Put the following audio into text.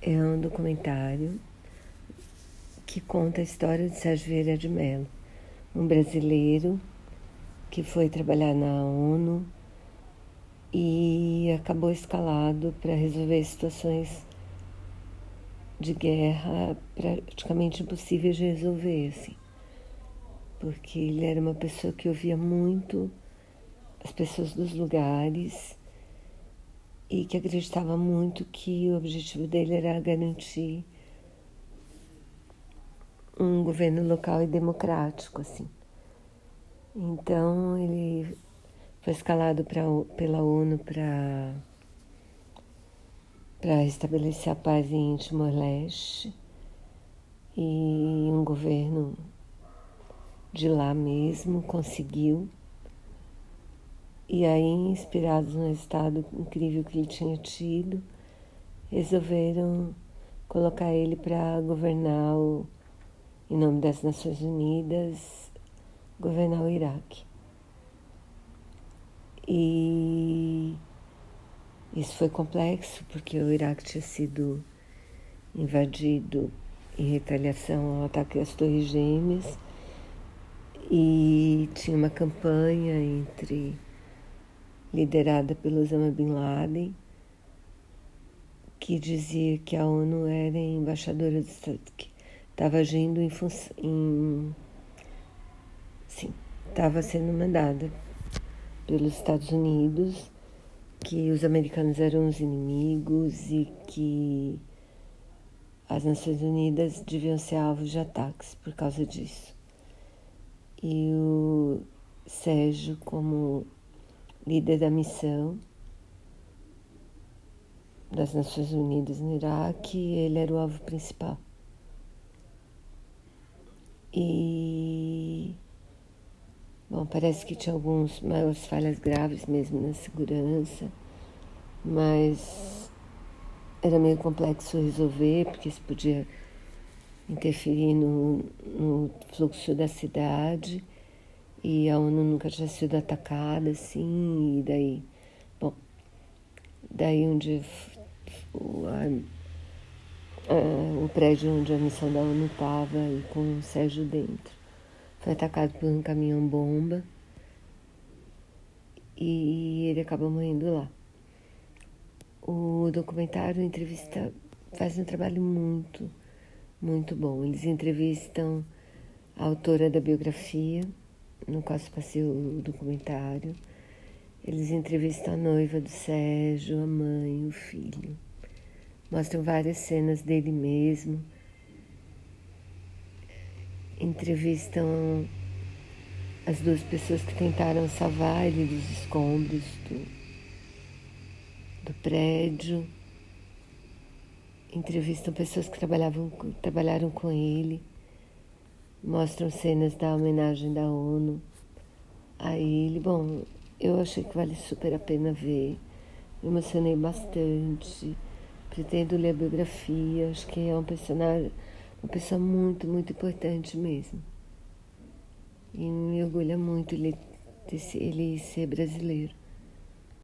É um documentário que conta a história de Sérgio Vieira de Mello, um brasileiro que foi trabalhar na ONU e acabou escalado para resolver situações de guerra praticamente impossíveis de resolver, assim. Porque ele era uma pessoa que ouvia muito as pessoas dos lugares e que acreditava muito que o objetivo dele era garantir um governo local e democrático, assim. Então ele foi escalado pra, pela ONU para para estabelecer a paz em Timor-Leste e um governo de lá mesmo conseguiu e aí, inspirados no estado incrível que ele tinha tido, resolveram colocar ele para governar, o, em nome das Nações Unidas, governar o Iraque. E isso foi complexo, porque o Iraque tinha sido invadido em retaliação ao ataque às Torres Gêmeas e tinha uma campanha entre liderada pelo Osama Bin Laden, que dizia que a ONU era embaixadora do Estado, que estava agindo em função. Em, sim, estava sendo mandada pelos Estados Unidos, que os americanos eram os inimigos e que as Nações Unidas deviam ser alvos de ataques por causa disso. E o Sérgio, como líder da missão das Nações Unidas no Iraque, ele era o alvo principal. E bom, parece que tinha alguns maiores falhas graves mesmo na segurança, mas era meio complexo resolver, porque isso podia interferir no, no fluxo da cidade e a ONU nunca tinha sido atacada assim, e daí, bom, daí dia o, a, a, o prédio onde a missão da ONU estava e com o Sérgio dentro foi atacado por um caminhão-bomba e ele acabou morrendo lá. O documentário entrevista faz um trabalho muito, muito bom. Eles entrevistam a autora da biografia, no qual se passei o documentário, eles entrevistam a noiva do Sérgio, a mãe, o filho. Mostram várias cenas dele mesmo. Entrevistam as duas pessoas que tentaram salvar ele dos escombros do, do prédio. Entrevistam pessoas que trabalhavam, trabalharam com ele mostram cenas da homenagem da ONU a ele. Bom, eu achei que vale super a pena ver. Me emocionei bastante. Pretendo ler a biografia. Acho que é um personagem, uma pessoa muito, muito importante mesmo. E me orgulha muito ele, ele ser brasileiro.